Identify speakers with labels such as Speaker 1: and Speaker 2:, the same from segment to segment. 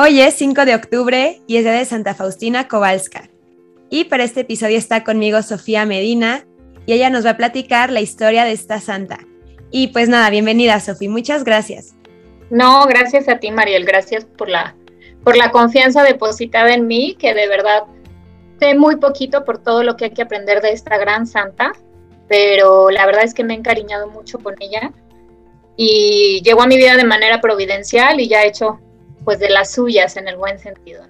Speaker 1: Hoy es 5 de octubre y es día de Santa Faustina Kowalska. Y para este episodio está conmigo Sofía Medina y ella nos va a platicar la historia de esta santa. Y pues nada, bienvenida Sofía, muchas gracias.
Speaker 2: No, gracias a ti Mariel, gracias por la, por la confianza depositada en mí, que de verdad sé muy poquito por todo lo que hay que aprender de esta gran santa, pero la verdad es que me he encariñado mucho con ella y llegó a mi vida de manera providencial y ya he hecho pues de las suyas en el buen sentido.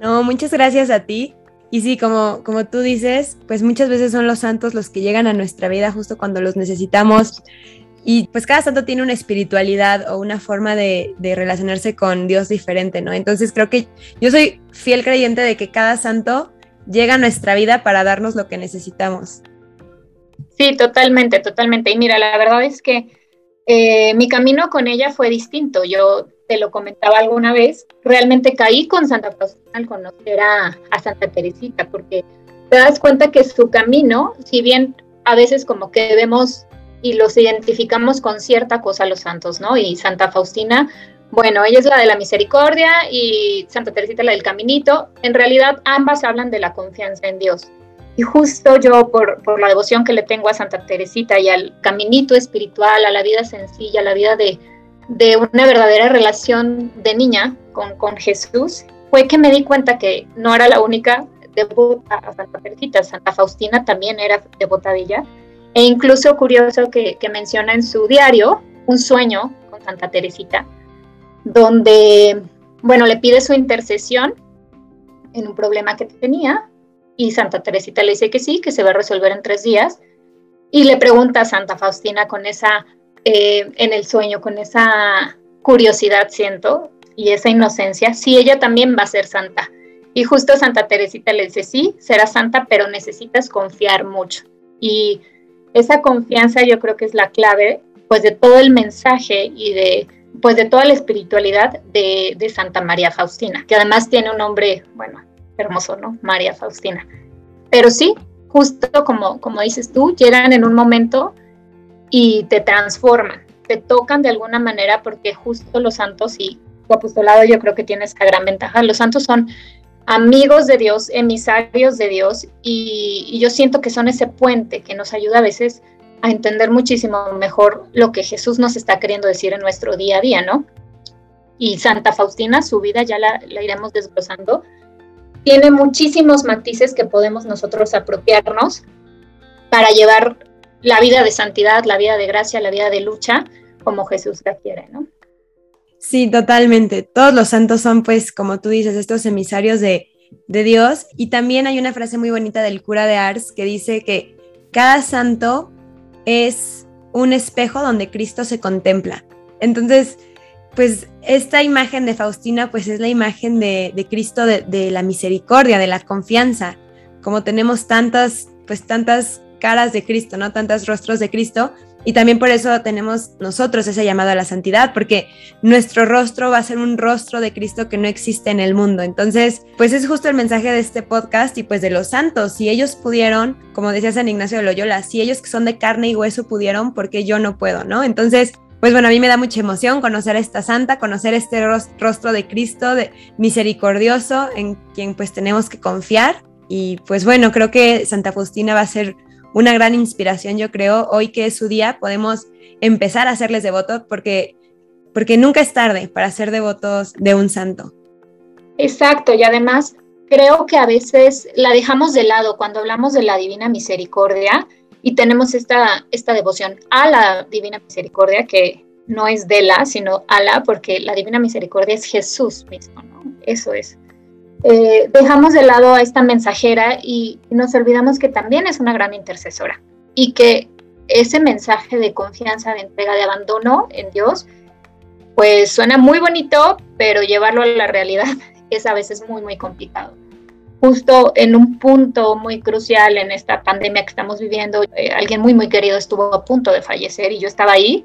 Speaker 1: No, muchas gracias a ti. Y sí, como, como tú dices, pues muchas veces son los santos los que llegan a nuestra vida justo cuando los necesitamos. Y pues cada santo tiene una espiritualidad o una forma de, de, relacionarse con Dios diferente, ¿no? Entonces creo que yo soy fiel creyente de que cada santo llega a nuestra vida para darnos lo que necesitamos.
Speaker 2: Sí, totalmente, totalmente. Y mira, la verdad es que eh, mi camino con ella fue distinto. Yo te lo comentaba alguna vez, realmente caí con Santa Faustina al conocer a, a, Santa Teresita, porque te das cuenta que su camino, si bien a veces como que vemos y los identificamos con cierta cosa los santos, ¿no? Y Santa Faustina, bueno, ella es la de la misericordia y Santa Teresita la del caminito, en realidad ambas hablan de la confianza en Dios. Y justo yo, por, por, la devoción que le tengo a Santa Teresita y al caminito espiritual, a la vida sencilla, a la vida de, de una verdadera relación de niña con, con, Jesús, fue que me di cuenta que no era la única devota a Santa Teresita, Santa Faustina también era devota de ella. E incluso curioso que, que menciona en su diario un sueño con Santa Teresita, donde, bueno, le pide su intercesión en un problema que tenía y Santa Teresita le dice que sí, que se va a resolver en tres días. Y le pregunta a Santa Faustina con esa, eh, en el sueño, con esa curiosidad, siento, y esa inocencia, si ella también va a ser santa. Y justo Santa Teresita le dice, sí, será santa, pero necesitas confiar mucho. Y esa confianza yo creo que es la clave, pues, de todo el mensaje y de, pues, de toda la espiritualidad de, de Santa María Faustina, que además tiene un nombre, bueno, hermoso, ¿no? María Faustina. Pero sí, justo como, como dices tú, llegan en un momento y te transforman, te tocan de alguna manera porque justo los santos y tu apostolado yo creo que tiene esta gran ventaja. Los santos son amigos de Dios, emisarios de Dios y, yo siento que son ese puente que nos ayuda a veces a entender muchísimo mejor lo que Jesús nos está queriendo decir en nuestro día a día, ¿no? Y Santa Faustina, su vida ya la iremos desglosando, tiene muchísimos matices que podemos nosotros apropiarnos para llevar la vida de santidad, la vida de gracia, la vida de lucha, como Jesús la quiere, ¿no?
Speaker 1: Sí, totalmente. Todos los santos son, pues, como tú dices, estos emisarios de, de Dios. Y también hay una frase muy bonita del cura de Ars que dice que cada santo es un espejo donde Cristo se contempla. Entonces, pues esta imagen de Faustina pues es la imagen de, de Cristo de, de, la misericordia, de la confianza, como tenemos tantas, pues tantas caras de Cristo, ¿no? Tantos rostros de Cristo. Y también por eso tenemos nosotros ese llamado a la santidad, porque nuestro rostro va a ser un rostro de Cristo que no existe en el mundo. Entonces, pues es justo el mensaje de este podcast y pues de los santos. Si ellos pudieron, como decía San Ignacio de Loyola, si ellos que son de carne y hueso pudieron, ¿por qué yo no puedo, no? Entonces, pues bueno, a mí me da mucha emoción conocer a esta santa, conocer este rostro de Cristo, de misericordioso, en quien pues tenemos que confiar. Y pues bueno, creo que Santa Faustina va a ser una gran inspiración, yo creo. Hoy que es su día, podemos empezar a hacerles devotos porque, porque nunca es tarde para ser devotos de un santo.
Speaker 2: Exacto, y además creo que a veces la dejamos de lado cuando hablamos de la divina misericordia y tenemos esta, esta devoción a la Divina Misericordia, que no es de la, sino a la, porque la Divina Misericordia es Jesús mismo, ¿no? Eso es. Eh, dejamos de lado a esta mensajera y nos olvidamos que también es una gran intercesora y que ese mensaje de confianza, de entrega, de abandono en Dios, pues suena muy bonito, pero llevarlo a la realidad es a veces muy, muy complicado. Justo en un punto muy crucial en esta pandemia que estamos viviendo, eh, alguien muy, muy querido estuvo a punto de fallecer y yo estaba ahí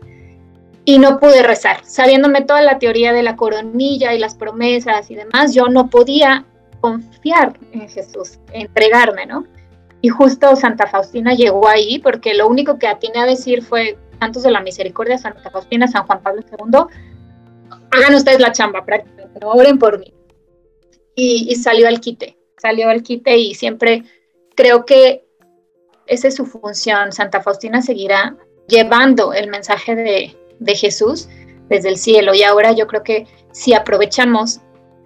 Speaker 2: y no pude rezar. Sabiéndome toda la teoría de la coronilla y las promesas y demás, yo no podía confiar en Jesús, entregarme, ¿no? Y justo Santa Faustina llegó ahí porque lo único que atiné a decir fue Santos de la Misericordia, Santa Faustina, San Juan Pablo II, hagan ustedes la chamba prácticamente, no oren por mí. Y, y salió al quite, salió al quite y siempre creo que esa es su función. Santa Faustina seguirá llevando el mensaje de, de Jesús desde el cielo. Y ahora yo creo que si aprovechamos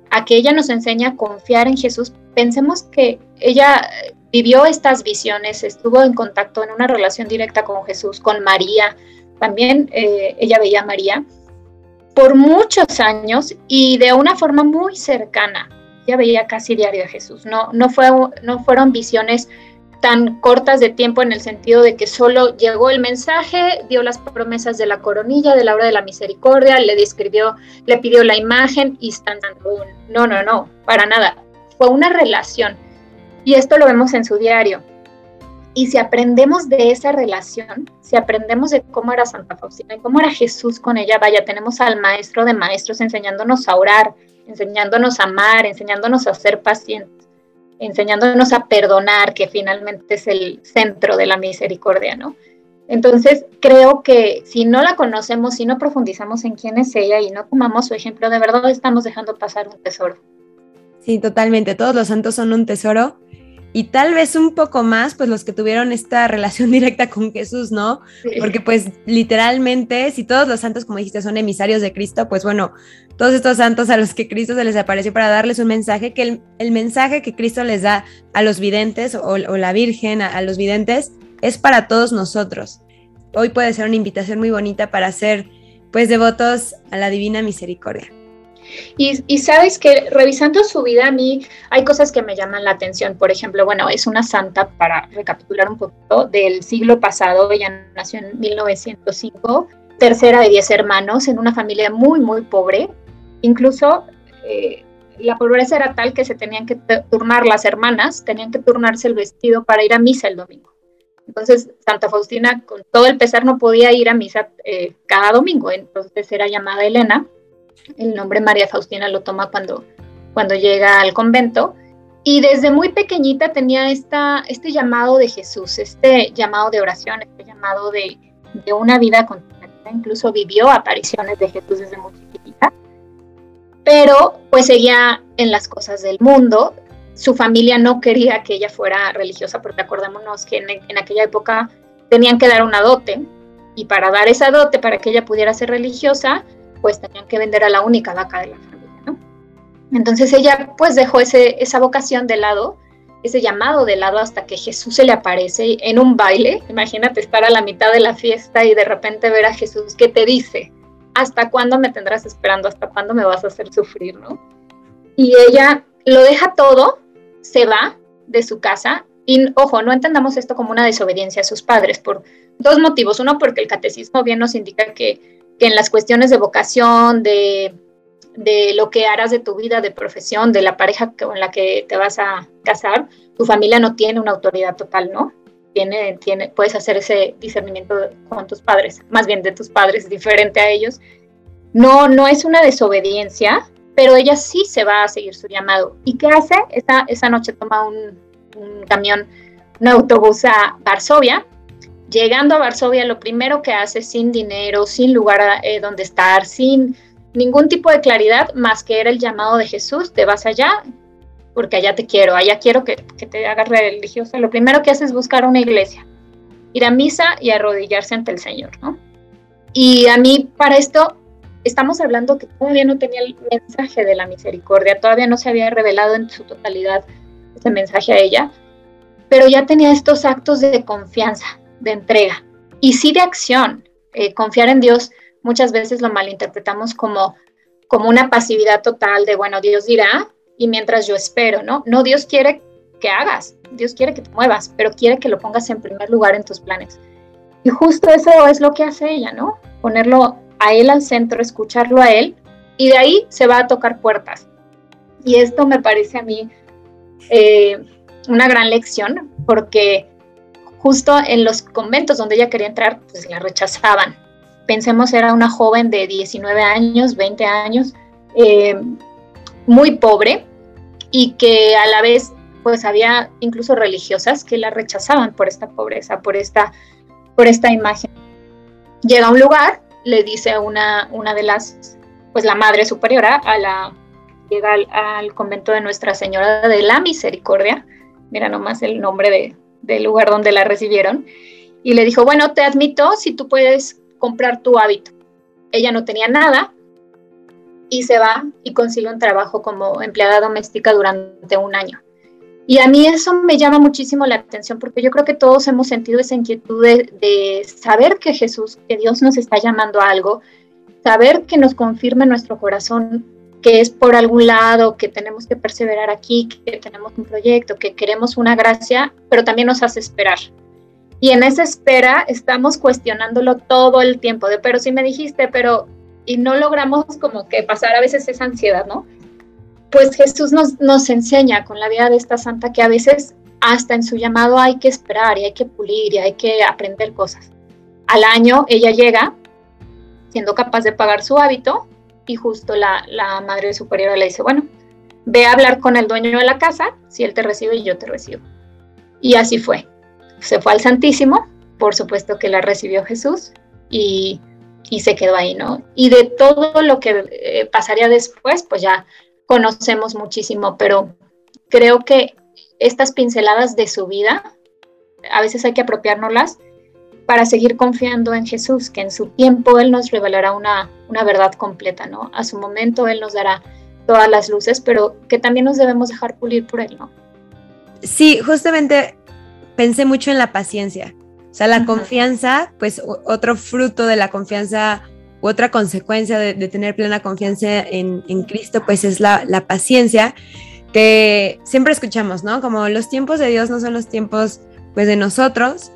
Speaker 2: a que ella nos enseña a confiar en Jesús, pensemos que ella vivió estas visiones, estuvo en contacto en una relación directa con Jesús, con María, también eh, ella veía a María por muchos años y de una forma muy cercana. Ella veía casi diario a Jesús. No, no, fue, no fueron visiones tan cortas de tiempo en el sentido de que solo llegó el mensaje, dio las promesas de la coronilla, de la hora de la misericordia, le describió, le pidió la imagen y están no, no, no, para nada. Fue una relación. Y esto lo vemos en su diario. Y si aprendemos de esa relación, si aprendemos de cómo era Santa Faustina y cómo era Jesús con ella, vaya, tenemos al maestro de maestros enseñándonos a orar, enseñándonos a amar, enseñándonos a ser pacientes enseñándonos a perdonar, que finalmente es el centro de la misericordia, ¿no? Entonces, creo que si no la conocemos, si no profundizamos en quién es ella y no tomamos su ejemplo, de verdad estamos dejando pasar un tesoro.
Speaker 1: Sí, totalmente. Todos los santos son un tesoro y tal vez un poco más, pues los que tuvieron esta relación directa con Jesús, ¿no? Porque pues literalmente, si todos los santos, como dijiste, son emisarios de Cristo, pues bueno, todos estos santos a los que Cristo se les apareció para darles un mensaje, que el, mensaje que Cristo les da a los videntes o, la Virgen a, los videntes es para todos nosotros. Hoy puede ser una invitación muy bonita para ser pues devotos a la divina misericordia.
Speaker 2: Y, sabes que revisando su vida a mí hay cosas que me llaman la atención. Por ejemplo, bueno, es una santa, para recapitular un poquito, del siglo pasado, ella nació en 1905, tercera de diez hermanos, en una familia muy, muy pobre. Incluso eh, la pobreza era tal que se tenían que turnar las hermanas, tenían que turnarse el vestido para ir a misa el domingo. Entonces, Santa Faustina, con todo el pesar, no podía ir a misa eh, cada domingo, entonces era llamada Elena el nombre María Faustina lo toma cuando, cuando llega al convento. Y desde muy pequeñita tenía esta, este llamado de Jesús, este llamado de oración, este llamado de, de una vida contemplativa. Incluso vivió apariciones de Jesús desde muy. Pero pues seguía en las cosas del mundo. Su familia no quería que ella fuera religiosa, porque acordémonos que en, aquella época tenían que dar una dote. Y para dar esa dote, para que ella pudiera ser religiosa, pues tenían que vender a la única vaca de la familia, ¿no? Entonces ella pues dejó ese, esa vocación de lado, ese llamado de lado hasta que Jesús se le aparece en un baile. Imagínate estar a la mitad de la fiesta y de repente ver a Jesús que te dice, ¿hasta cuándo me tendrás esperando? ¿Hasta cuándo me vas a hacer sufrir? ¿no? Y ella lo deja todo, se va de su casa y ojo, no entendamos esto como una desobediencia a sus padres por dos motivos. Uno, porque el catecismo bien nos indica que que en las cuestiones de vocación, de, lo que harás de tu vida, de profesión, de la pareja con la que te vas a casar, tu familia no tiene una autoridad total, ¿no? Tiene, tiene, puedes hacer ese discernimiento con tus padres, más bien de tus padres, diferente a ellos. No, no es una desobediencia, pero ella sí se va a seguir su llamado. ¿Y qué hace? Esa, esa noche toma un, un camión, un autobús a Varsovia, llegando a Varsovia, lo primero que hace sin dinero, sin lugar eh, donde estar, sin ningún tipo de claridad, más que era el llamado de Jesús, te vas allá porque allá te quiero, allá quiero que, te hagas religiosa. Lo primero que hace es buscar una iglesia, ir a misa y arrodillarse ante el Señor, ¿no? Y a mí para esto estamos hablando que todavía no tenía el mensaje de la misericordia, todavía no se había revelado en su totalidad ese mensaje a ella, pero ya tenía estos actos de confianza, de entrega y sí de acción. Eh, confiar en Dios muchas veces lo malinterpretamos como, como una pasividad total de, bueno, Dios dirá y mientras yo espero, ¿no? No, Dios quiere que hagas, Dios quiere que te muevas, pero quiere que lo pongas en primer lugar en tus planes. Y justo eso es lo que hace ella, ¿no? Ponerlo a Él al centro, escucharlo a Él, y de ahí se va a tocar puertas. Y esto me parece a mí eh, una gran lección, porque justo en los conventos donde ella quería entrar, pues la rechazaban. Pensemos, era una joven de 19 años, 20 años, eh, muy pobre y que a la vez pues había incluso religiosas que la rechazaban por esta pobreza, por esta, por esta imagen. Llega a un lugar, le dice una, una de las pues la Madre Superiora a la, llega al, convento de Nuestra Señora de la Misericordia, mira nomás el nombre de, del lugar donde la recibieron, y le dijo, bueno, te admito si tú puedes comprar tu hábito. Ella no tenía nada y se va y consigue un trabajo como empleada doméstica durante un año. Y a mí eso me llama muchísimo la atención porque yo creo que todos hemos sentido esa inquietud de, saber que Jesús, que Dios nos está llamando a algo, saber que nos confirma en nuestro corazón que es por algún lado, que tenemos que perseverar aquí, que tenemos un proyecto, que queremos una gracia, pero también nos hace esperar. Y en esa espera estamos cuestionándolo todo el tiempo, de pero si me dijiste, pero y no logramos como que pasar a veces esa ansiedad, ¿no? pues Jesús nos, nos enseña con la vida de esta santa que a veces hasta en su llamado hay que esperar y hay que pulir y hay que aprender cosas. Al año ella llega siendo capaz de pagar su hábito y justo la, la madre superiora le dice, bueno, ve a hablar con el dueño de la casa, si él te recibe y yo te recibo. Y así fue. Se fue al Santísimo, por supuesto que la recibió Jesús y, y se quedó ahí, ¿no? Y de todo lo que eh, pasaría después, pues ya conocemos muchísimo, pero creo que estas pinceladas de su vida, a veces hay que apropiárnoslas para seguir confiando en Jesús, que en su tiempo Él nos revelará una, una verdad completa, ¿no? A su momento Él nos dará todas las luces, pero que también nos debemos dejar pulir por Él, ¿no?
Speaker 1: Sí, justamente pensé mucho en la paciencia. O sea, la confianza, pues otro fruto de la confianza otra consecuencia de, tener plena confianza en, Cristo, pues es la, paciencia que siempre escuchamos, ¿no? Como los tiempos de Dios no son los tiempos, pues, de nosotros,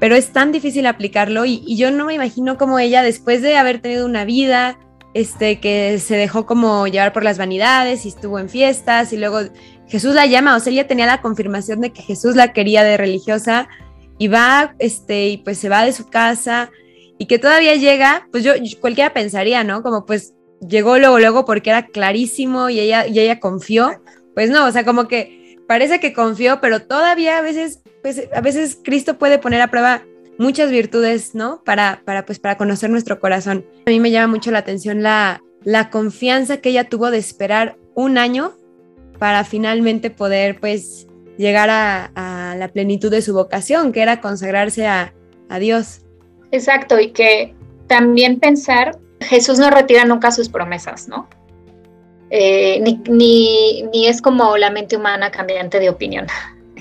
Speaker 1: pero es tan difícil aplicarlo y, yo no me imagino como ella, después de haber tenido una vida, este, que se dejó como llevar por las vanidades y estuvo en fiestas y luego Jesús la llama, o sea, ella tenía la confirmación de que Jesús la quería de religiosa y va, este, y pues se va de su casa y que todavía llega, pues yo, cualquiera pensaría, ¿no? Como pues llegó luego, luego porque era clarísimo y ella, y ella confió. Pues no, o sea, como que parece que confió, pero todavía a veces, pues a veces Cristo puede poner a prueba muchas virtudes, ¿no? Para, para, pues, para conocer nuestro corazón. A mí me llama mucho la atención la, la confianza que ella tuvo de esperar un año para finalmente poder, pues, llegar a, la plenitud de su vocación, que era consagrarse a, Dios.
Speaker 2: Exacto, y que también pensar, Jesús no retira nunca sus promesas, ¿no? Eh, ni, ni, es como la mente humana cambiante de opinión.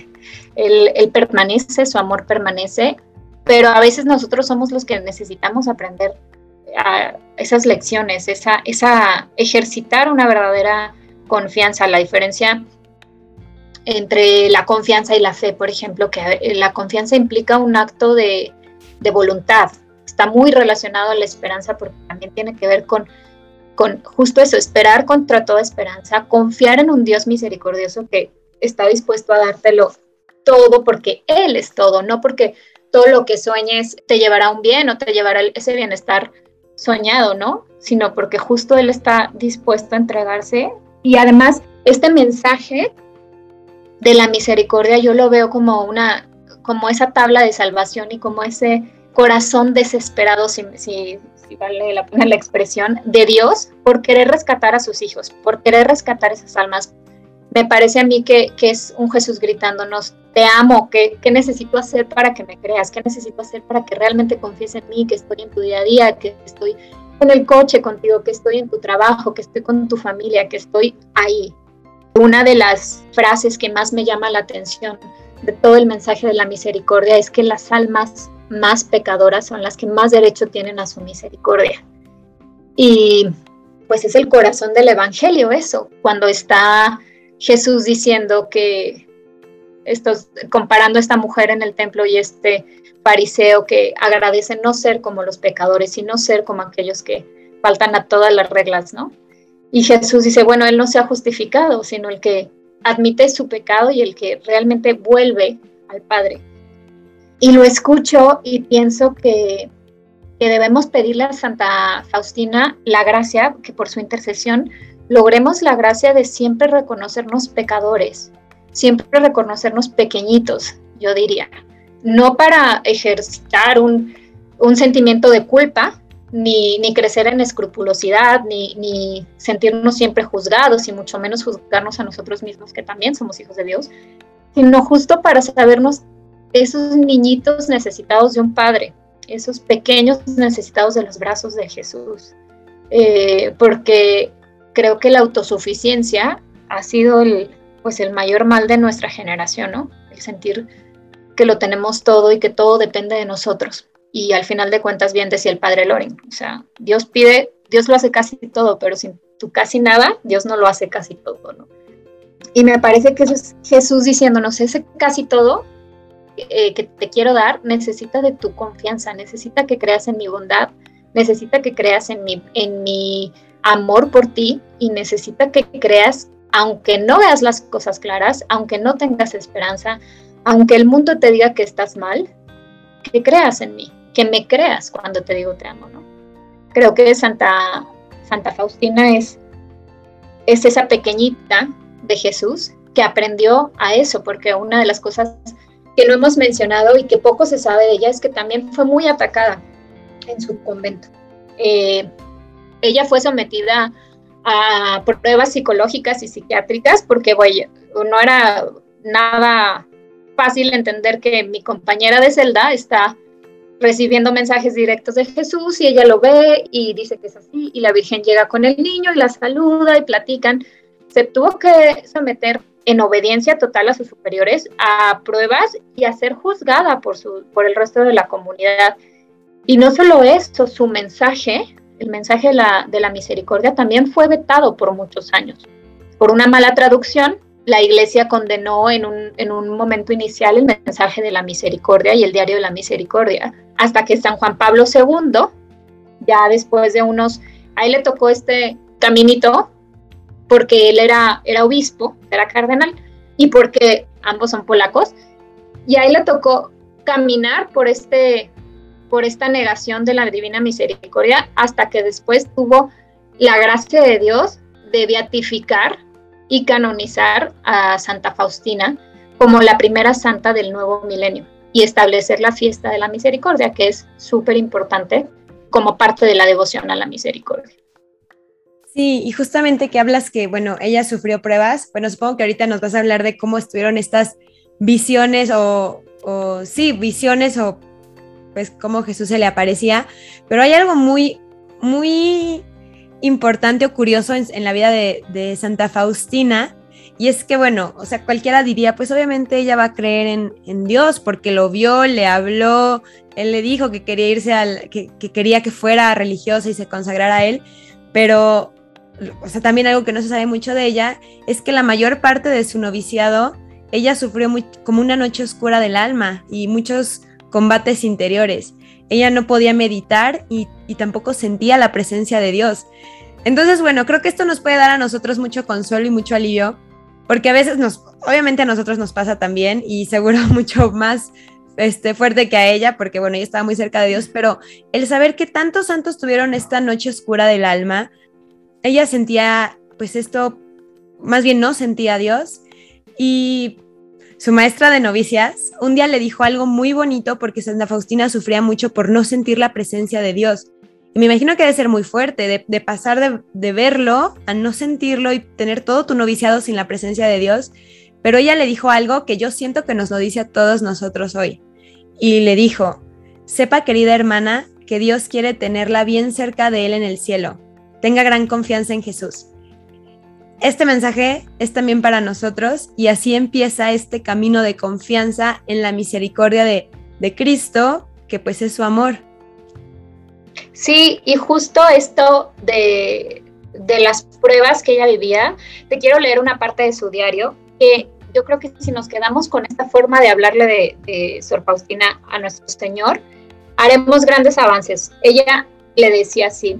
Speaker 2: Él, permanece, su amor permanece, pero a veces nosotros somos los que necesitamos aprender esas lecciones, esa, esa ejercitar una verdadera confianza. La diferencia entre la confianza y la fe, por ejemplo, que la confianza implica un acto de, de voluntad. Está muy relacionado a la esperanza porque también tiene que ver con, con justo eso, esperar contra toda esperanza, confiar en un Dios misericordioso que está dispuesto a dártelo todo porque Él es todo, no porque todo lo que sueñes te llevará un bien o te llevará ese bienestar soñado, ¿no? Sino porque justo Él está dispuesto a entregarse. Y además, este mensaje de la misericordia yo lo veo como una, como esa tabla de salvación y como ese corazón desesperado, si, vale la pena la expresión, de Dios por querer rescatar a sus hijos, por querer rescatar esas almas. Me parece a mí que, que es un Jesús gritándonos, te amo, ¿qué, ¿qué, necesito hacer para que me creas? ¿Qué necesito hacer para que realmente confíes en mí, que estoy en tu día a día, que estoy en el coche contigo, que estoy en tu trabajo, que estoy con tu familia, que estoy ahí? Una de las frases que más me llama la atención de todo el mensaje de la misericordia es que las almas más pecadoras son las que más derecho tienen a su misericordia. Y pues es el corazón del Evangelio eso, cuando está Jesús diciendo que, estos, comparando a esta mujer en el templo y este fariseo que agradece no ser como los pecadores, sino ser como aquellos que faltan a todas las reglas, ¿no? Y Jesús dice, bueno, él no se ha justificado, sino el que admite su pecado y el que realmente vuelve al Padre. Y lo escucho y pienso que, debemos pedirle a Santa Faustina la gracia, que por su intercesión logremos la gracia de siempre reconocernos pecadores, siempre reconocernos pequeñitos, yo diría. No para ejercitar un, un sentimiento de culpa, ni, ni crecer en escrupulosidad, ni, ni sentirnos siempre juzgados, y mucho menos juzgarnos a nosotros mismos, que también somos hijos de Dios, sino justo para sabernos esos niñitos necesitados de un padre, esos pequeños necesitados de los brazos de Jesús. Eh, porque creo que la autosuficiencia ha sido el, pues el mayor mal de nuestra generación, ¿no? El sentir que lo tenemos todo y que todo depende de nosotros. Y al final de cuentas, bien decía el padre Loren, o sea, Dios pide, Dios lo hace casi todo, pero sin tu casi nada, Dios no lo hace casi todo, ¿no? Y me parece que eso es Jesús diciéndonos, ese casi todo eh, que te quiero dar necesita de tu confianza, necesita que creas en mi bondad, necesita que creas en mi, en mi amor por ti y necesita que creas, aunque no veas las cosas claras, aunque no tengas esperanza, aunque el mundo te diga que estás mal, que creas en mí, que me creas cuando te digo te amo, ¿no? Creo que Santa, Santa Faustina es, es esa pequeñita de Jesús que aprendió a eso, porque una de las cosas que no hemos mencionado y que poco se sabe de ella es que también fue muy atacada en su convento. Eh, ella fue sometida a pruebas psicológicas y psiquiátricas porque no era nada fácil entender que mi compañera de celda está recibiendo mensajes directos de Jesús y ella lo ve y dice que es así y la Virgen llega con el niño y la saluda y platican. Se tuvo que someter en obediencia total a sus superiores a pruebas y a ser juzgada por, su, por el resto de la comunidad. Y no solo esto, su mensaje, el mensaje de la, de la misericordia, también fue vetado por muchos años. Por una mala traducción, la iglesia condenó en un, en un momento inicial el mensaje de la misericordia y el diario de la misericordia, hasta que San Juan Pablo II, ya después de unos, ahí le tocó este caminito, porque él era, era obispo, era cardenal, y porque ambos son polacos, y ahí le tocó caminar por este por esta negación de la divina misericordia hasta que después tuvo la gracia de Dios de beatificar y canonizar a Santa Faustina como la primera santa del nuevo milenio y establecer la fiesta de la misericordia, que es súper importante como parte de la devoción a la misericordia.
Speaker 1: Sí, y justamente que hablas que, bueno, ella sufrió pruebas, bueno, supongo que ahorita nos vas a hablar de cómo estuvieron estas visiones o, o sí, visiones o pues cómo Jesús se le aparecía, pero hay algo muy, muy importante o curioso en, la vida de, Santa Faustina. Y es que, bueno, o sea, cualquiera diría, pues obviamente ella va a creer en, Dios porque lo vio, le habló, él le dijo que quería irse al, que, quería que fuera religiosa y se consagrara a él, pero, o sea, también algo que no se sabe mucho de ella es que la mayor parte de su noviciado, ella sufrió como una noche oscura del alma y muchos combates interiores ella no podía meditar y, tampoco sentía la presencia de Dios. Entonces, bueno, creo que esto nos puede dar a nosotros mucho consuelo y mucho alivio, porque a veces nos, obviamente a nosotros nos pasa también y seguro mucho más este, fuerte que a ella, porque bueno, ella estaba muy cerca de Dios, pero el saber que tantos santos tuvieron esta noche oscura del alma, ella sentía, pues esto, más bien no sentía a Dios y su maestra de novicias, un día le dijo algo muy bonito porque Santa Faustina sufría mucho por no sentir la presencia de Dios. Y me imagino que debe ser muy fuerte, de, pasar de, de, verlo a no sentirlo y tener todo tu noviciado sin la presencia de Dios. Pero ella le dijo algo que yo siento que nos lo dice a todos nosotros hoy. Y le dijo, sepa querida hermana que Dios quiere tenerla bien cerca de Él en el cielo. Tenga gran confianza en Jesús. Este mensaje es también para nosotros y así empieza este camino de confianza en la misericordia de, Cristo, que pues es su amor.
Speaker 2: Sí, y justo esto de, las pruebas que ella vivía, te quiero leer una parte de su diario, que yo creo que si nos quedamos con esta forma de hablarle de, de Sor Faustina a nuestro Señor, haremos grandes avances. Ella le decía así,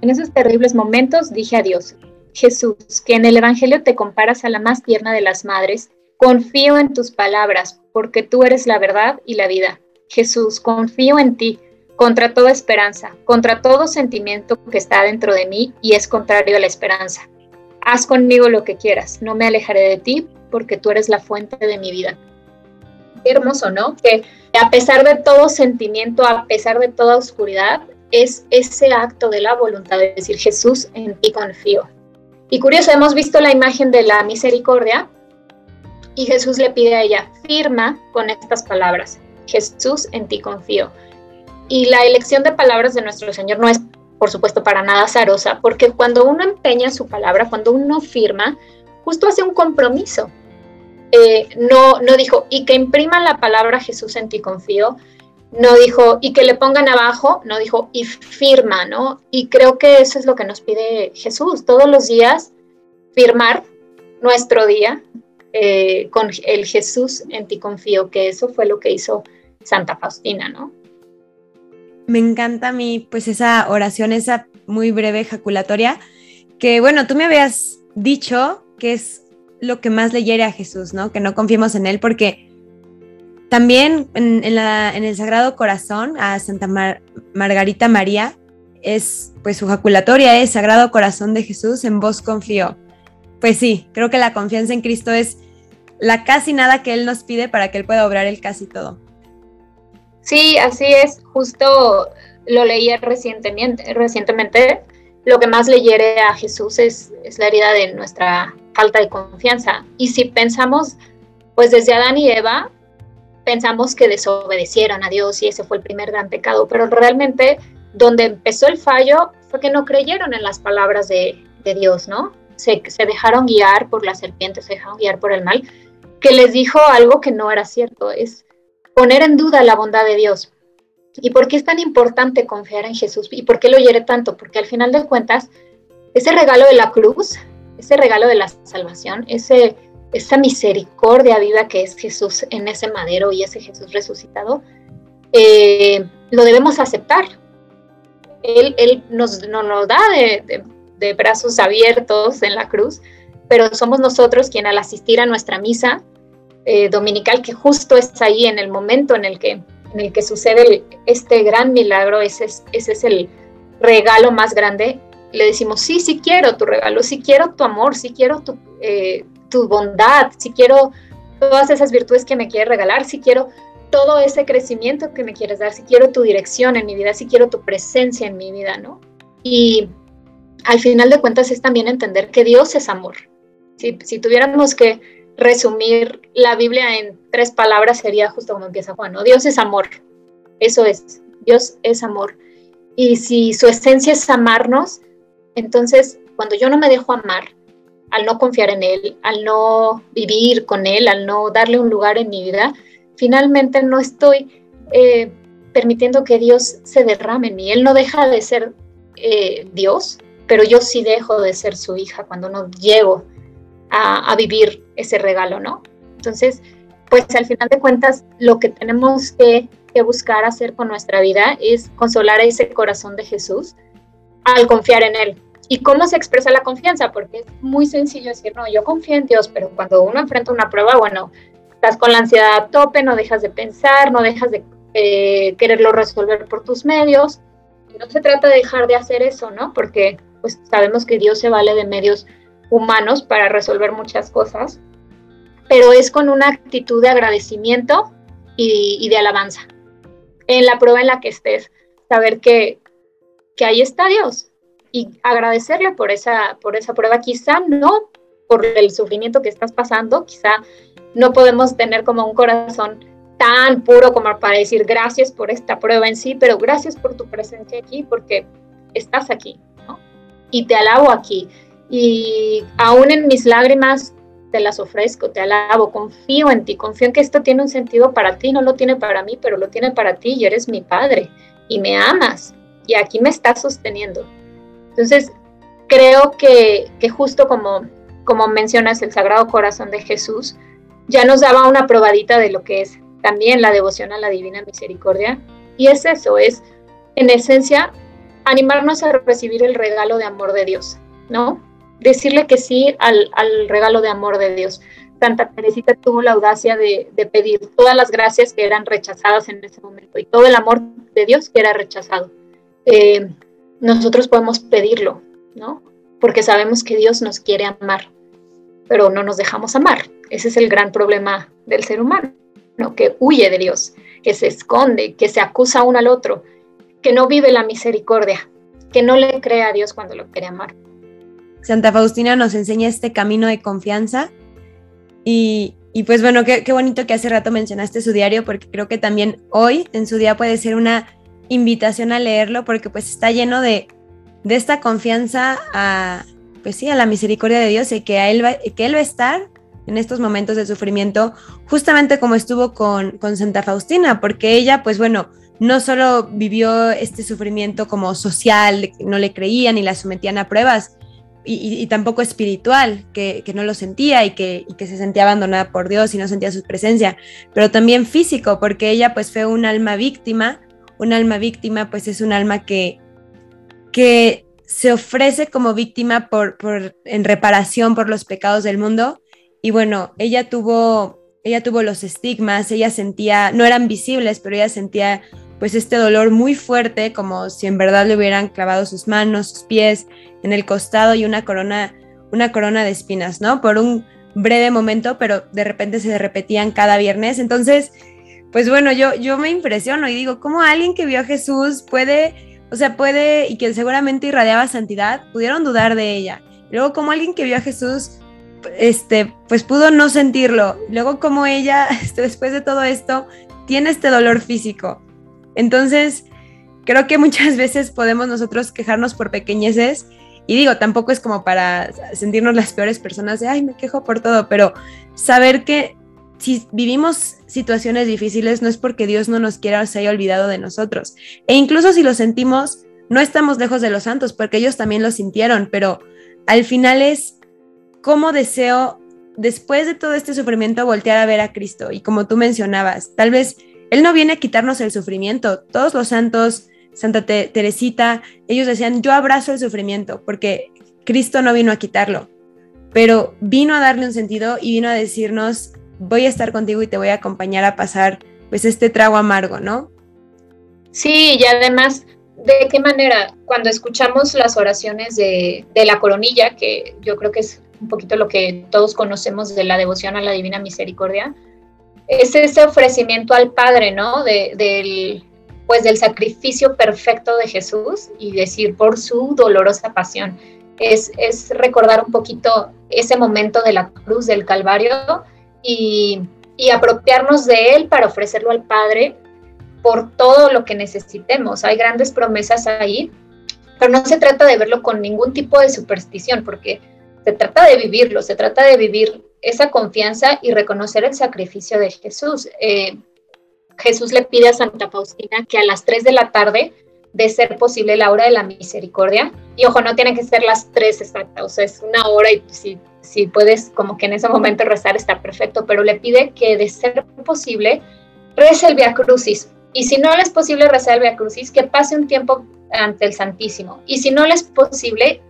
Speaker 2: en esos terribles momentos dije a Dios, Jesús, que en el Evangelio te comparas a la más tierna de las madres, confío en tus palabras, porque tú eres la verdad y la vida. Jesús, confío en ti, contra toda esperanza, contra todo sentimiento que está dentro de mí y es contrario a la esperanza. Haz conmigo lo que quieras, no me alejaré de ti, porque tú eres la fuente de mi vida. Qué hermoso, ¿no? Que a pesar de todo sentimiento, a pesar de toda oscuridad, es ese acto de la voluntad de decir, Jesús, en ti confío. Y curioso, hemos visto la imagen de la misericordia y Jesús le pide a ella, firma con estas palabras, Jesús, en ti confío. Y la elección de palabras de nuestro Señor no es, por supuesto, para nada azarosa, porque cuando uno empeña su palabra, cuando uno firma, justo hace un compromiso. Eh, no, no dijo, y que impriman la palabra Jesús en ti confío, no dijo, y que le pongan abajo, no dijo, y firma, ¿no? Y creo que eso es lo que nos pide Jesús, todos los días firmar nuestro día eh, con el Jesús en ti confío, que eso fue lo que hizo Santa Faustina, ¿no?
Speaker 1: Me encanta a mí, pues esa oración, esa muy breve ejaculatoria, que bueno, tú me habías dicho que es lo que más le hiere a Jesús, ¿no? Que no confiemos en Él, porque también en, el Sagrado Corazón a Santa Margarita María es, pues su jaculatoria es Sagrado Corazón de Jesús, en vos confío. Pues sí, creo que la confianza en Cristo es la casi nada que Él nos pide para que Él pueda obrar el casi todo.
Speaker 2: Sí, así es, justo lo leí recientemente, recientemente lo que más le hiere a Jesús es, es la herida de nuestra falta de confianza. Y si pensamos, pues desde Adán y Eva, pensamos que desobedecieron a Dios y ese fue el primer gran pecado, pero realmente donde empezó el fallo fue que no creyeron en las palabras de, Dios, ¿no? Se, se, dejaron guiar por la serpiente, se dejaron guiar por el mal, que les dijo algo que no era cierto, es poner en duda la bondad de Dios. ¿Y por qué es tan importante confiar en Jesús? ¿Y por qué lo hiere tanto? Porque al final de cuentas, ese regalo de la cruz, ese regalo de la salvación, ese esa misericordia viva que es Jesús en ese madero y ese Jesús resucitado, eh, lo debemos aceptar. Él, él nos, nos da de, brazos abiertos en la cruz, pero somos nosotros quien al asistir a nuestra misa eh, dominical, que justo es ahí en el momento en el que, en el que sucede este gran milagro, ese es, ese es el regalo más grande, le decimos, sí, sí quiero tu regalo, sí quiero tu amor, sí quiero tu, eh, tu bondad, si quiero todas esas virtudes que me quieres regalar, si quiero todo ese crecimiento que me quieres dar, si quiero tu dirección en mi vida, si quiero tu presencia en mi vida, ¿no? Y al final de cuentas es también entender que Dios es amor. Si, si tuviéramos que resumir la Biblia en tres palabras sería justo como empieza Juan, ¿no? Dios es amor, eso es, Dios es amor. Y si su esencia es amarnos, entonces cuando yo no me dejo amar, al no confiar en Él, al no vivir con Él, al no darle un lugar en mi vida, finalmente no estoy eh, permitiendo que Dios se derrame en mí. Él no deja de ser eh, Dios, pero yo sí dejo de ser su hija cuando no llego a, vivir ese regalo, ¿no? Entonces, pues al final de cuentas, lo que tenemos que, que buscar hacer con nuestra vida es consolar a ese corazón de Jesús al confiar en Él, ¿Y cómo se expresa la confianza? Porque es muy sencillo decir, no, yo confío en Dios, pero cuando uno enfrenta una prueba, bueno, estás con la ansiedad a tope, no dejas de pensar, no dejas de eh, quererlo resolver por tus medios. No se trata de dejar de hacer eso, ¿no? Porque pues sabemos que Dios se vale de medios humanos para resolver muchas cosas, pero es con una actitud de agradecimiento y, y de alabanza. En la prueba en la que estés, saber que, que ahí está Dios, y agradecerle por esa, por esa prueba, quizá no por el sufrimiento que estás pasando, quizá no podemos tener como un corazón tan puro como para decir gracias por esta prueba en sí, pero gracias por tu presencia aquí porque estás aquí, ¿no? Y te alabo aquí. Y aún en mis lágrimas te las ofrezco, te alabo, confío en ti, confío en que esto tiene un sentido para ti, no lo tiene para mí, pero lo tiene para ti y eres mi padre y me amas y aquí me estás sosteniendo. Entonces, creo que, justo como, como mencionas el Sagrado Corazón de Jesús, ya nos daba una probadita de lo que es también la devoción a la Divina Misericordia. Y es eso, es en esencia animarnos a recibir el regalo de amor de Dios, ¿no? Decirle que sí al, regalo de amor de Dios. Santa Teresita tuvo la audacia de, pedir todas las gracias que eran rechazadas en ese momento y todo el amor de Dios que era rechazado. Eh, nosotros podemos pedirlo, ¿no? Porque sabemos que Dios nos quiere amar, pero no nos dejamos amar. Ese es el gran problema del ser humano, ¿no? Que huye de Dios, que se esconde, que se acusa uno al otro, que no vive la misericordia, que no le cree a Dios cuando lo quiere amar.
Speaker 1: Santa Faustina nos enseña este camino de confianza y, pues bueno, qué, bonito que hace rato mencionaste su diario porque creo que también hoy en su día puede ser una invitación a leerlo porque pues está lleno de, de esta confianza a, pues sí, a la misericordia de Dios y que, a él va, que Él va a estar en estos momentos de sufrimiento, justamente como estuvo con, con Santa Faustina, porque ella, pues bueno, no solo vivió este sufrimiento como social, no le creían y la sometían a pruebas, y, tampoco espiritual, que, no lo sentía y que, que, se sentía abandonada por Dios y no sentía su presencia, pero también físico, porque ella pues fue un alma víctima, un alma víctima pues es un alma que, que se ofrece como víctima por, por, en reparación por los pecados del mundo. Y bueno, ella tuvo, ella tuvo los estigmas, ella sentía, no eran visibles, pero ella sentía pues este dolor muy fuerte, como si en verdad le hubieran clavado sus manos, sus pies en el costado y una corona, una corona de espinas, ¿no? Por un breve momento, pero de repente se repetían cada viernes. Entonces, pues bueno, yo, yo me impresiono y digo, ¿cómo alguien que vio a Jesús puede, o sea, puede, y que seguramente irradiaba santidad, pudieron dudar de ella? Luego, ¿cómo alguien que vio a Jesús, este, pues pudo no sentirlo? Luego, ¿cómo ella, este, después de todo esto, tiene este dolor físico? Entonces, creo que muchas veces podemos nosotros quejarnos por pequeñeces y digo, tampoco es como para sentirnos las peores personas de, ay, me quejo por todo, pero saber que si vivimos situaciones difíciles no es porque Dios no nos quiera o se haya olvidado de nosotros. E incluso si lo sentimos, no estamos lejos de los santos, porque ellos también lo sintieron, pero al final es cómo deseo, después de todo este sufrimiento, voltear a ver a Cristo. Y como tú mencionabas, tal vez él no viene a quitarnos el sufrimiento. Todos los santos, Santa Teresita, ellos decían, yo abrazo el sufrimiento, porque Cristo no vino a quitarlo, pero vino a darle un sentido y vino a decirnos, voy a estar contigo y te voy a acompañar a pasar pues este trago amargo, ¿no?
Speaker 2: Sí, y además, ¿de qué manera? Cuando escuchamos las oraciones de, de la coronilla, que yo creo que es un poquito lo que todos conocemos de la devoción a la Divina Misericordia, es ese ofrecimiento al Padre, ¿no? del, pues del sacrificio perfecto de Jesús y decir por su dolorosa pasión. Es, es recordar un poquito ese momento de la cruz del Calvario y, apropiarnos de él para ofrecerlo al Padre por todo lo que necesitemos. Hay grandes promesas ahí, pero no se trata de verlo con ningún tipo de superstición, porque se trata de vivirlo, se trata de vivir esa confianza y reconocer el sacrificio de Jesús. Eh, Jesús le pide a Santa Faustina que a las 3 de la tarde, de ser posible la hora de la misericordia, y ojo, no tiene que ser las 3 exactas, o sea, es una hora y si, si puedes como que en ese momento rezar está perfecto, pero le pide que de ser posible reza el Via Crucis. Y si no le es posible rezar el Via Crucis, que pase un tiempo ante el Santísimo. Y si no le es posible,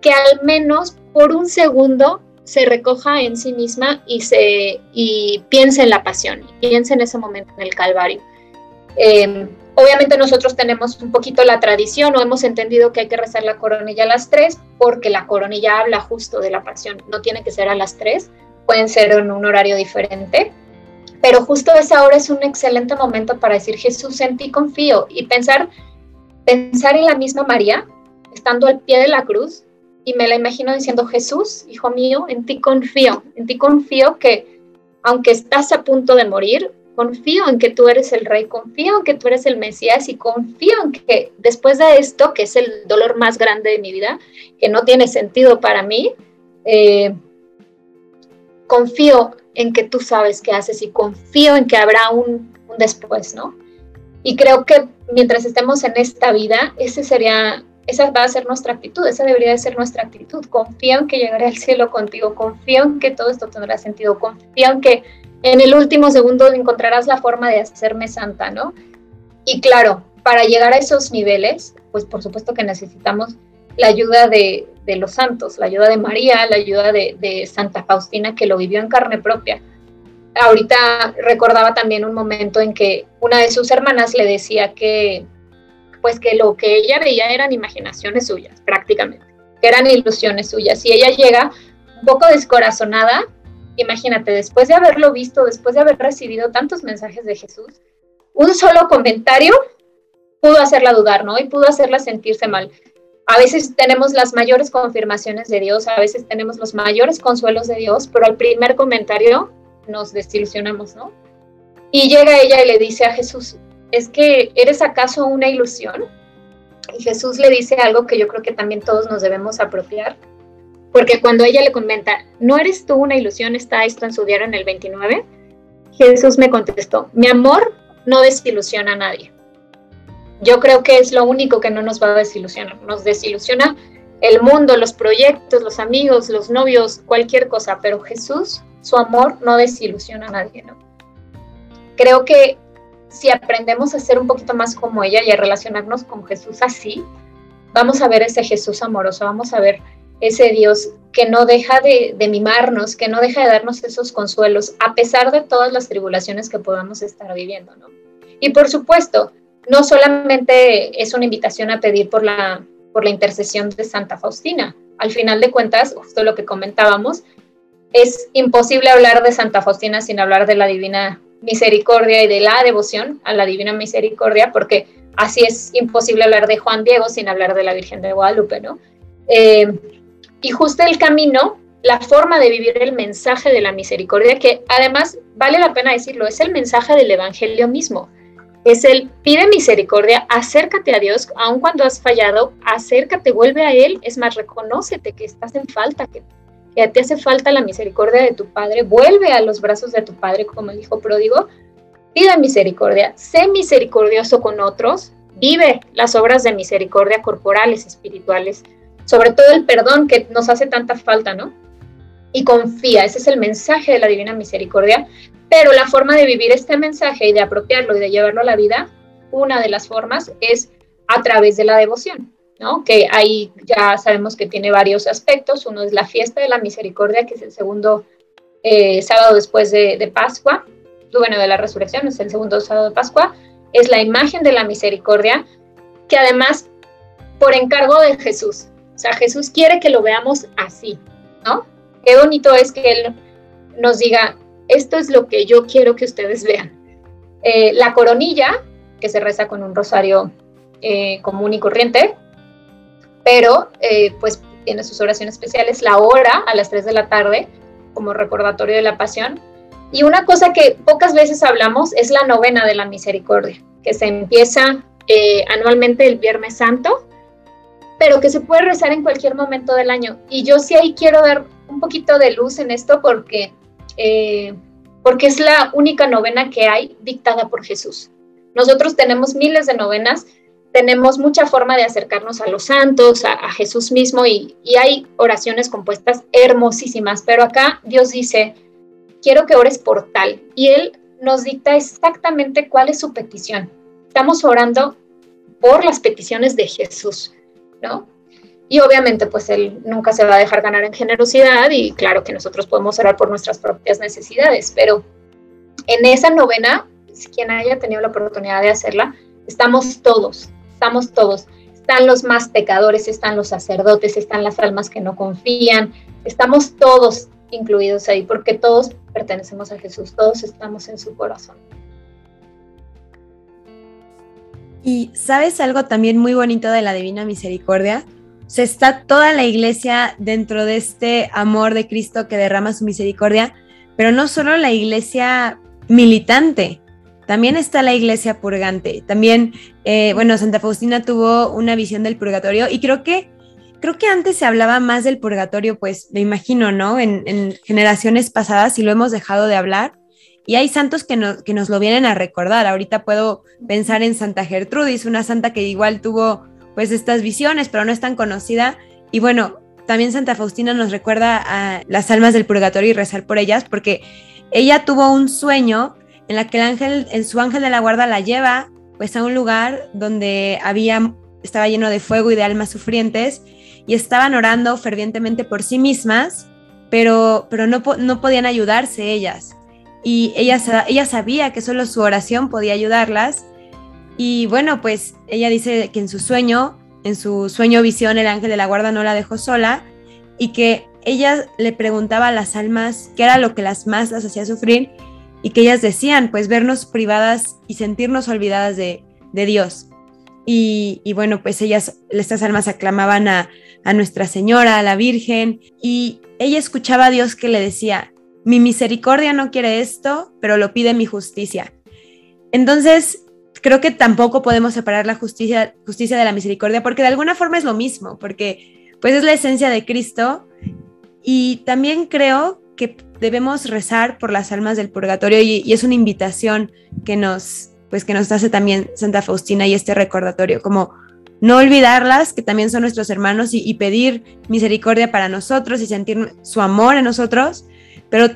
Speaker 2: que al menos por un segundo se recoja en sí misma y, se, y piense en la pasión, piense en ese momento en el Calvario. Em, obviamente nosotros tenemos un poquito la tradición o hemos entendido que hay que rezar la coronilla a las tres porque la coronilla habla justo de la pasión, no tiene que ser a las tres, pueden ser en un horario diferente, pero justo esa hora es un excelente momento para decir Jesús en ti confío y pensar, pensar en la misma María, estando al pie de la cruz, y me la imagino diciendo, Jesús, hijo mío, en ti confío, en ti confío que aunque estás a punto de morir, confío en que tú eres el rey, confío en que tú eres el Mesías y confío en que después de esto, que es el dolor más grande de mi vida, que no tiene sentido para mí, eh, confío en que tú sabes qué haces y confío en que habrá un, un después, ¿no? Y creo que mientras estemos en esta vida, ese sería esa va a ser nuestra actitud, esa debería de ser nuestra actitud. Confío en que llegaré al cielo contigo, confío en que todo esto tendrá sentido, confío en que en el último segundo encontrarás la forma de hacerme santa, ¿no? Y claro, para llegar a esos niveles, pues por supuesto que necesitamos la ayuda de, los santos, la ayuda de María, la ayuda de, Santa Faustina, que lo vivió en carne propia. Ahorita recordaba también un momento en que una de sus hermanas le decía que pues que lo que ella veía eran imaginaciones suyas, prácticamente, que eran ilusiones suyas. Y ella llega un poco descorazonada, imagínate, después de haberlo visto, después de haber recibido tantos mensajes de Jesús, un solo comentario pudo hacerla dudar, ¿no? Y pudo hacerla sentirse mal. A veces tenemos las mayores confirmaciones de Dios, a veces tenemos los mayores consuelos de Dios, pero al primer comentario nos desilusionamos, ¿no? Y llega ella y le dice a Jesús, ¿es que eres acaso una ilusión? Y Jesús le dice algo que yo creo que también todos nos debemos apropiar, porque cuando ella le comenta, ¿no eres tú una ilusión? Está esto en su diario en el 29. Jesús me contestó, mi amor no desilusiona a nadie. Yo creo que es lo único que no nos va a desilusionar. Nos desilusiona el mundo, los proyectos, los amigos, los novios, cualquier cosa, pero Jesús, su amor no desilusiona a nadie, ¿no? Creo que si aprendemos a ser un poquito más como ella y a relacionarnos con Jesús así, vamos a ver ese Jesús amoroso, vamos a ver ese Dios que no deja de, mimarnos, que no deja de darnos esos consuelos, a pesar de todas las tribulaciones que podamos estar viviendo, ¿no? Y por supuesto, no solamente es una invitación a pedir por la, por la intercesión de Santa Faustina. Al final de cuentas, justo lo que comentábamos, es imposible hablar de Santa Faustina sin hablar de la Divina Misericordia y de la devoción a la Divina Misericordia, porque así es imposible hablar de Juan Diego sin hablar de la Virgen de Guadalupe, ¿no? Eh, y justo el camino, la forma de vivir el mensaje de la misericordia, que además vale la pena decirlo, es el mensaje del Evangelio mismo. Es el pide misericordia, acércate a Dios, aun cuando has fallado, acércate, vuelve a Él, es más, reconócete que estás en falta, que, que te hace falta la misericordia de tu Padre, vuelve a los brazos de tu Padre, como el Hijo pródigo, pide misericordia, sé misericordioso con otros, vive las obras de misericordia corporales, espirituales, sobre todo el perdón que nos hace tanta falta, ¿no? Y confía, ese es el mensaje de la divina misericordia, pero la forma de vivir este mensaje y de apropiarlo y de llevarlo a la vida, una de las formas es a través de la devoción, ¿no? Que ahí ya sabemos que tiene varios aspectos. Uno es la fiesta de la misericordia, que es el segundo eh, sábado después de, Pascua, bueno, de la resurrección, es el segundo sábado de Pascua. Es la imagen de la misericordia, que además por encargo de Jesús. O sea, Jesús quiere que lo veamos así, ¿no? Qué bonito es que Él nos diga, esto es lo que yo quiero que ustedes vean. Eh, la coronilla, que se reza con un rosario eh, común y corriente, pero eh, pues tiene sus oraciones especiales, la hora a las 3 de la tarde, como recordatorio de la pasión. Y una cosa que pocas veces hablamos es la novena de la misericordia, que se empieza anualmente el Viernes Santo, pero que se puede rezar en cualquier momento del año. Y yo sí ahí quiero dar un poquito de luz en esto porque eh, porque es la única novena que hay dictada por Jesús. Nosotros tenemos miles de novenas, tenemos mucha forma de acercarnos a los santos, a, Jesús mismo, y, y, hay oraciones compuestas hermosísimas, pero acá Dios dice, quiero que ores por tal, y Él nos dicta exactamente cuál es su petición. Estamos orando por las peticiones de Jesús, ¿no? Y obviamente, pues él nunca se va a dejar ganar en generosidad y claro que nosotros podemos orar por nuestras propias necesidades, pero en esa novena, quien haya tenido la oportunidad de hacerla, estamos todos, estamos todos. Están los más pecadores, están los sacerdotes, están las almas que no confían, estamos todos incluidos ahí porque todos pertenecemos a Jesús, todos estamos en su corazón.
Speaker 1: Y sabes algo también muy bonito de la Divina Misericordia, se está toda la iglesia dentro de este amor de Cristo que derrama su misericordia, pero no solo la iglesia militante, también está la iglesia purgante. También, eh, bueno, Santa Faustina tuvo una visión del purgatorio y creo que, creo que antes se hablaba más del purgatorio, pues me imagino, ¿no? En, en generaciones pasadas y lo hemos dejado de hablar. Y hay santos que, que nos lo vienen a recordar. Ahorita puedo pensar en Santa Gertrudis, una santa que igual tuvo pues estas visiones, pero no es tan conocida. Y bueno, también Santa Faustina nos recuerda a las almas del purgatorio y rezar por ellas, porque ella tuvo un sueño en la que el ángel, en su ángel de la guarda la lleva pues a un lugar donde había, estaba lleno de fuego y de almas sufrientes y estaban orando fervientemente por sí mismas, pero, pero no, no podían ayudarse ellas. Y ella, ella sabía que solo su oración podía ayudarlas y bueno, pues ella dice que en su sueño, en su sueño visión, el ángel de la guarda no la dejó sola y que ella le preguntaba a las almas qué era lo que las más las hacía sufrir y que ellas decían, pues vernos privadas y sentirnos olvidadas de, de Dios. Y, bueno, pues ellas, estas almas aclamaban a, a Nuestra Señora, a la Virgen, y ella escuchaba a Dios que le decía, mi misericordia no quiere esto, pero lo pide mi justicia. Entonces, creo que tampoco podemos separar la justicia, justicia de la misericordia, porque de alguna forma es lo mismo, porque pues es la esencia de Cristo. Y también creo que debemos rezar por las almas del purgatorio y, es una invitación que nos, pues que nos hace también Santa Faustina y este recordatorio, como no olvidarlas, que también son nuestros hermanos, y, y, pedir misericordia para nosotros y sentir su amor en nosotros, pero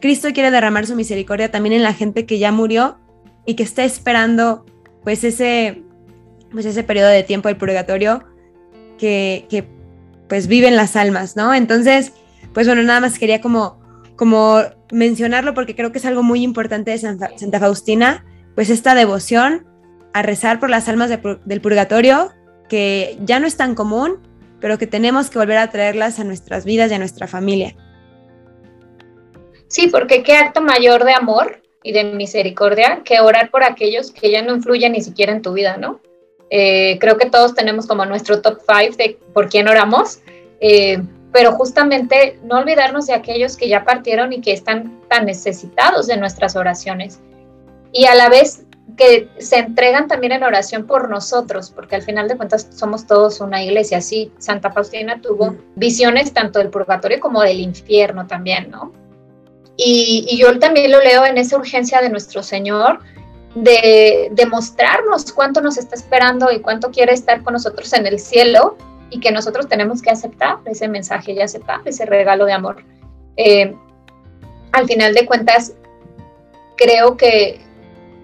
Speaker 1: Cristo quiere derramar su misericordia también en la gente que ya murió y que está esperando pues ese, pues ese periodo de tiempo del purgatorio que, que pues viven las almas, ¿no? Entonces, pues bueno, nada más quería como, como mencionarlo porque creo que es algo muy importante de Santa, Faustina, pues esta devoción a rezar por las almas del purgatorio, que ya no es tan común, pero que tenemos que volver a traerlas a nuestras vidas y a nuestra familia.
Speaker 2: Sí, porque qué acto mayor de amor y de misericordia que orar por aquellos que ya no influyen ni siquiera en tu vida, ¿no? Eh, creo que todos tenemos como nuestro top five de por quién oramos, eh, pero justamente no olvidarnos de aquellos que ya partieron y que están tan necesitados de nuestras oraciones. Y a la vez que se entregan también en oración por nosotros, porque al final de cuentas somos todos una iglesia. Sí, Santa Faustina tuvo visiones tanto del purgatorio como del infierno también, ¿no? Y, yo también lo leo en esa urgencia de nuestro Señor de, demostrarnos cuánto nos está esperando y cuánto quiere estar con nosotros en el cielo y que nosotros tenemos que aceptar ese mensaje y aceptar ese regalo de amor. Eh, al final de cuentas, creo que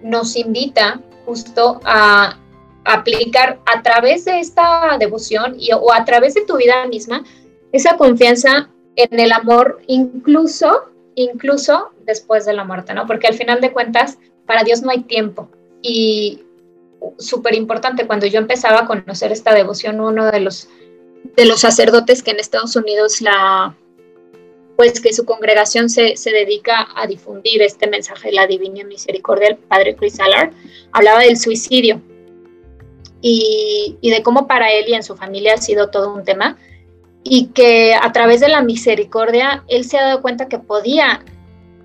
Speaker 2: nos invita justo a aplicar a través de esta devoción y, o a través de tu vida misma esa confianza en el amor, incluso incluso después de la muerte, ¿no? Porque al final de cuentas, para Dios no hay tiempo. Y súper importante, cuando yo empezaba a conocer esta devoción, uno de los, de los sacerdotes que en Estados Unidos la, pues que su congregación se, se, dedica a difundir este mensaje de la divina misericordia, el padre Chris Allard, hablaba del suicidio y, y, de cómo para él y en su familia ha sido todo un tema y que a través de la misericordia él se ha dado cuenta que podía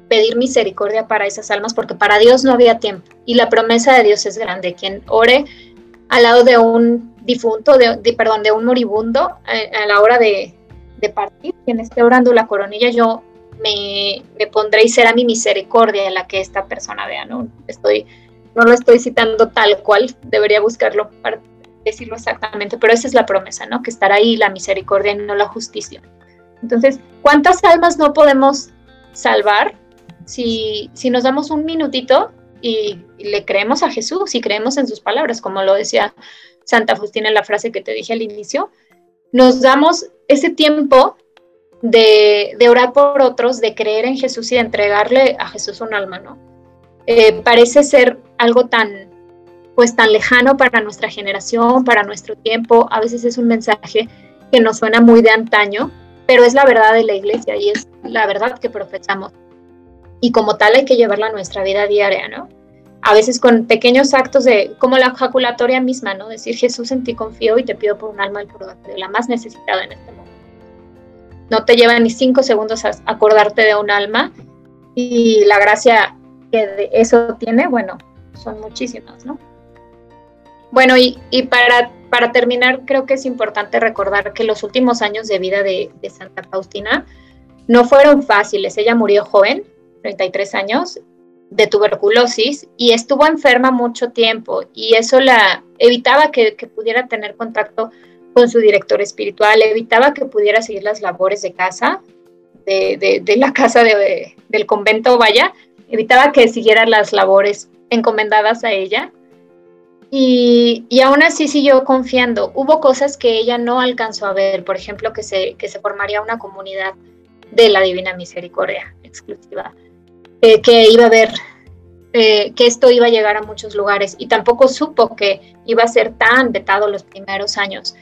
Speaker 2: pedir misericordia para esas almas porque para Dios no había tiempo y la promesa de Dios es grande. Quien ore al lado de un difunto, de, perdón, de un moribundo a, la hora de, partir, quien esté orando la coronilla, yo me, me, pondré y será mi misericordia en la que esta persona vea, ¿no? Estoy, no lo estoy citando tal cual, debería buscarlo decirlo exactamente, pero esa es la promesa, ¿no? Que estará ahí la misericordia y no la justicia. Entonces, ¿cuántas almas no podemos salvar si, si nos damos un minutito y, le creemos a Jesús y creemos en sus palabras, como lo decía Santa Justina en la frase que te dije al inicio? Nos damos ese tiempo de, de, orar por otros, de creer en Jesús y de entregarle a Jesús un alma, ¿no? Eh, parece ser algo tan, pues tan lejano para nuestra generación, para nuestro tiempo. A veces es un mensaje que nos suena muy de antaño, pero es la verdad de la iglesia y es la verdad que profesamos. Y como tal hay que llevarla a nuestra vida diaria, ¿no? A veces con pequeños actos de, como la jaculatoria misma, ¿no? Decir, Jesús en ti confío y te pido por un alma del purgatorio, la más necesitada en este momento. No te lleva ni cinco segundos a acordarte de un alma y la gracia que eso tiene, bueno, son muchísimas, ¿no? Bueno, y, para, terminar, creo que es importante recordar que los últimos años de vida de, Santa Faustina no fueron fáciles. Ella murió joven, 33 años, de tuberculosis y estuvo enferma mucho tiempo y eso la evitaba que, pudiera tener contacto con su director espiritual, evitaba que pudiera seguir las labores de casa, de, la casa del convento, vaya, evitaba que siguiera las labores encomendadas a ella y, y, aún así siguió confiando. Hubo cosas que ella no alcanzó a ver, por ejemplo, que se, que se formaría una comunidad de la Divina Misericordia exclusiva, eh, que iba a ver, eh, que esto iba a llegar a muchos lugares y tampoco supo que iba a ser tan vetado los primeros años.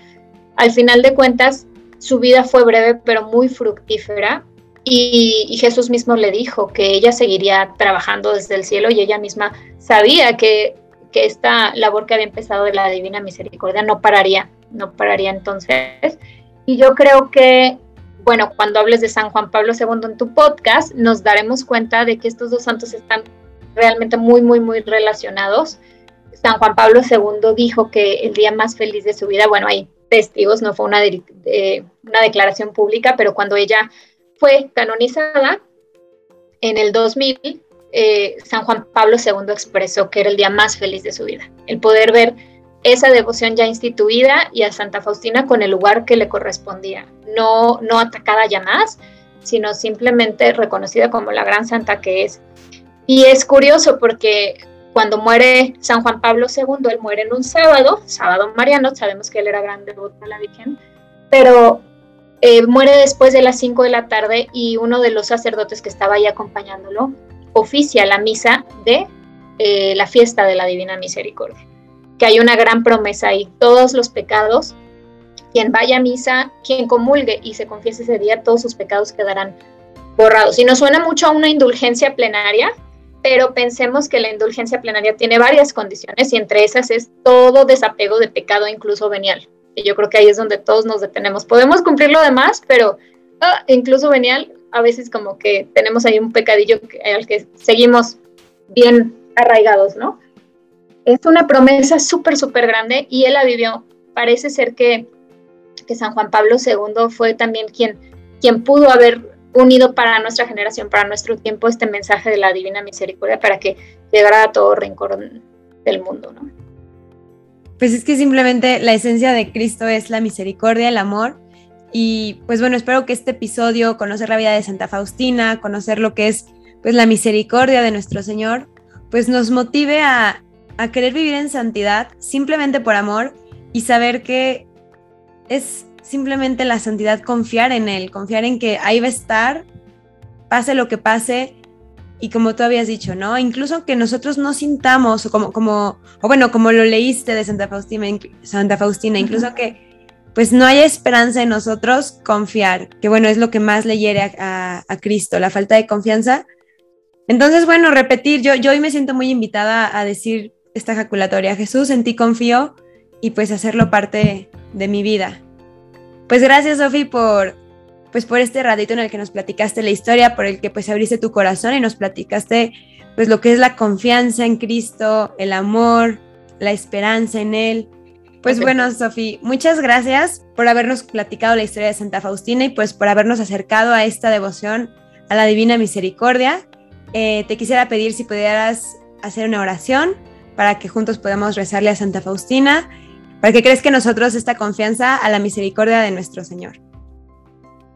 Speaker 2: Al final de cuentas, su vida fue breve pero muy fructífera y, y, Jesús mismo le dijo que ella seguiría trabajando desde el cielo y ella misma sabía que que esta labor que había empezado de la Divina Misericordia no pararía, no pararía entonces. Y yo creo que, bueno, cuando hables de San Juan Pablo II en tu podcast, nos daremos cuenta de que estos dos santos están realmente muy, muy, muy relacionados. San Juan Pablo II dijo que el día más feliz de su vida, bueno, hay testigos, no fue una, una declaración pública, pero cuando ella fue canonizada en el 2000, eh, San Juan Pablo II expresó que era el día más feliz de su vida, el poder ver esa devoción ya instituida y a Santa Faustina con el lugar que le correspondía, no, no atacada ya más, sino simplemente reconocida como la gran santa que es. Y es curioso porque cuando muere San Juan Pablo II, él muere en un sábado, sábado mariano, sabemos que él era gran devoto a la Virgen, pero eh, muere después de las 5 de la tarde y uno de los sacerdotes que estaba ahí acompañándolo oficia la misa de eh, la fiesta de la Divina Misericordia, que hay una gran promesa ahí, todos los pecados, quien vaya a misa, quien comulgue y se confiese ese día, todos sus pecados quedarán borrados. Y nos suena mucho a una indulgencia plenaria, pero pensemos que la indulgencia plenaria tiene varias condiciones y entre esas es todo desapego de pecado, incluso venial. Y yo creo que ahí es donde todos nos detenemos. Podemos cumplir lo demás, pero ah, incluso venial a veces como que tenemos ahí un pecadillo al que seguimos bien arraigados, ¿no? Es una promesa súper, súper grande y él la vivió. Parece ser que, que San Juan Pablo II fue también quien, quien pudo haber unido para nuestra generación, para nuestro tiempo, este mensaje de la Divina Misericordia para que llegara a todo rincón del mundo, ¿no?
Speaker 1: Pues es que simplemente la esencia de Cristo es la misericordia, el amor, y pues bueno, espero que este episodio, conocer la vida de Santa Faustina, conocer lo que es pues la misericordia de nuestro Señor, pues nos motive a, a querer vivir en santidad simplemente por amor y saber que es simplemente la santidad confiar en Él, confiar en que ahí va a estar, pase lo que pase, y como tú habías dicho, ¿no? Incluso que nosotros no sintamos, o como, como, o bueno, como lo leíste de Santa Faustina, Santa Faustina, incluso que pues no hay esperanza en nosotros confiar, que bueno, es lo que más le hiere a, Cristo, la falta de confianza. Entonces, bueno, repetir, yo, yo hoy me siento muy invitada a decir esta ejaculatoria, Jesús, en ti confío y pues hacerlo parte de mi vida. Pues gracias, Sofi, por, pues por este ratito en el que nos platicaste la historia, por el que pues abriste tu corazón y nos platicaste pues lo que es la confianza en Cristo, el amor, la esperanza en Él. Pues bueno, Sofi, muchas gracias por habernos platicado la historia de Santa Faustina y pues por habernos acercado a esta devoción a la Divina Misericordia. Eh, te quisiera pedir si pudieras hacer una oración para que juntos podamos rezarle a Santa Faustina, para que crees que nosotros esta confianza a la misericordia de nuestro Señor.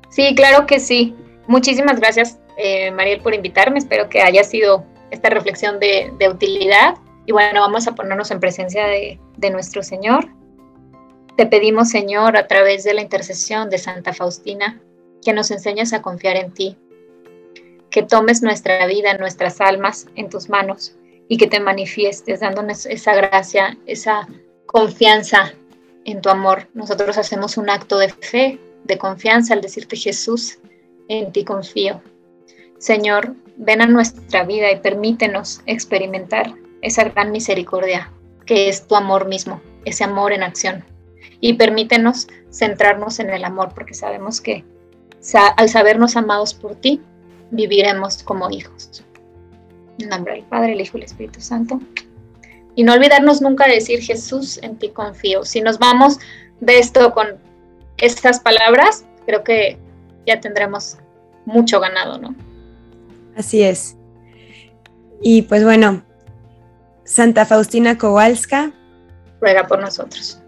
Speaker 2: Sí, claro que sí. Muchísimas gracias, eh, Mariel, por invitarme. Espero que haya sido esta reflexión de utilidad y bueno, vamos a ponernos en presencia de, nuestro Señor. Te pedimos, Señor, a través de la intercesión de Santa Faustina, que nos enseñes a confiar en ti, que tomes nuestra vida, nuestras almas en tus manos y que te manifiestes dándonos esa gracia, esa confianza en tu amor. Nosotros hacemos un acto de fe, de confianza al decirte Jesús, en ti confío. Señor, ven a nuestra vida y permítenos experimentar esa gran misericordia que es tu amor mismo, ese amor en acción. Y permítenos centrarnos en el amor, porque sabemos que al sabernos amados por ti, viviremos como hijos. En nombre del Padre, el Hijo y el Espíritu Santo. Y no olvidarnos nunca de decir, Jesús, en ti confío. Si nos vamos de esto con estas palabras, creo que ya tendremos mucho ganado, ¿no?
Speaker 1: Así es. Y pues bueno, Santa Faustina Kowalska,
Speaker 2: ruega por nosotros.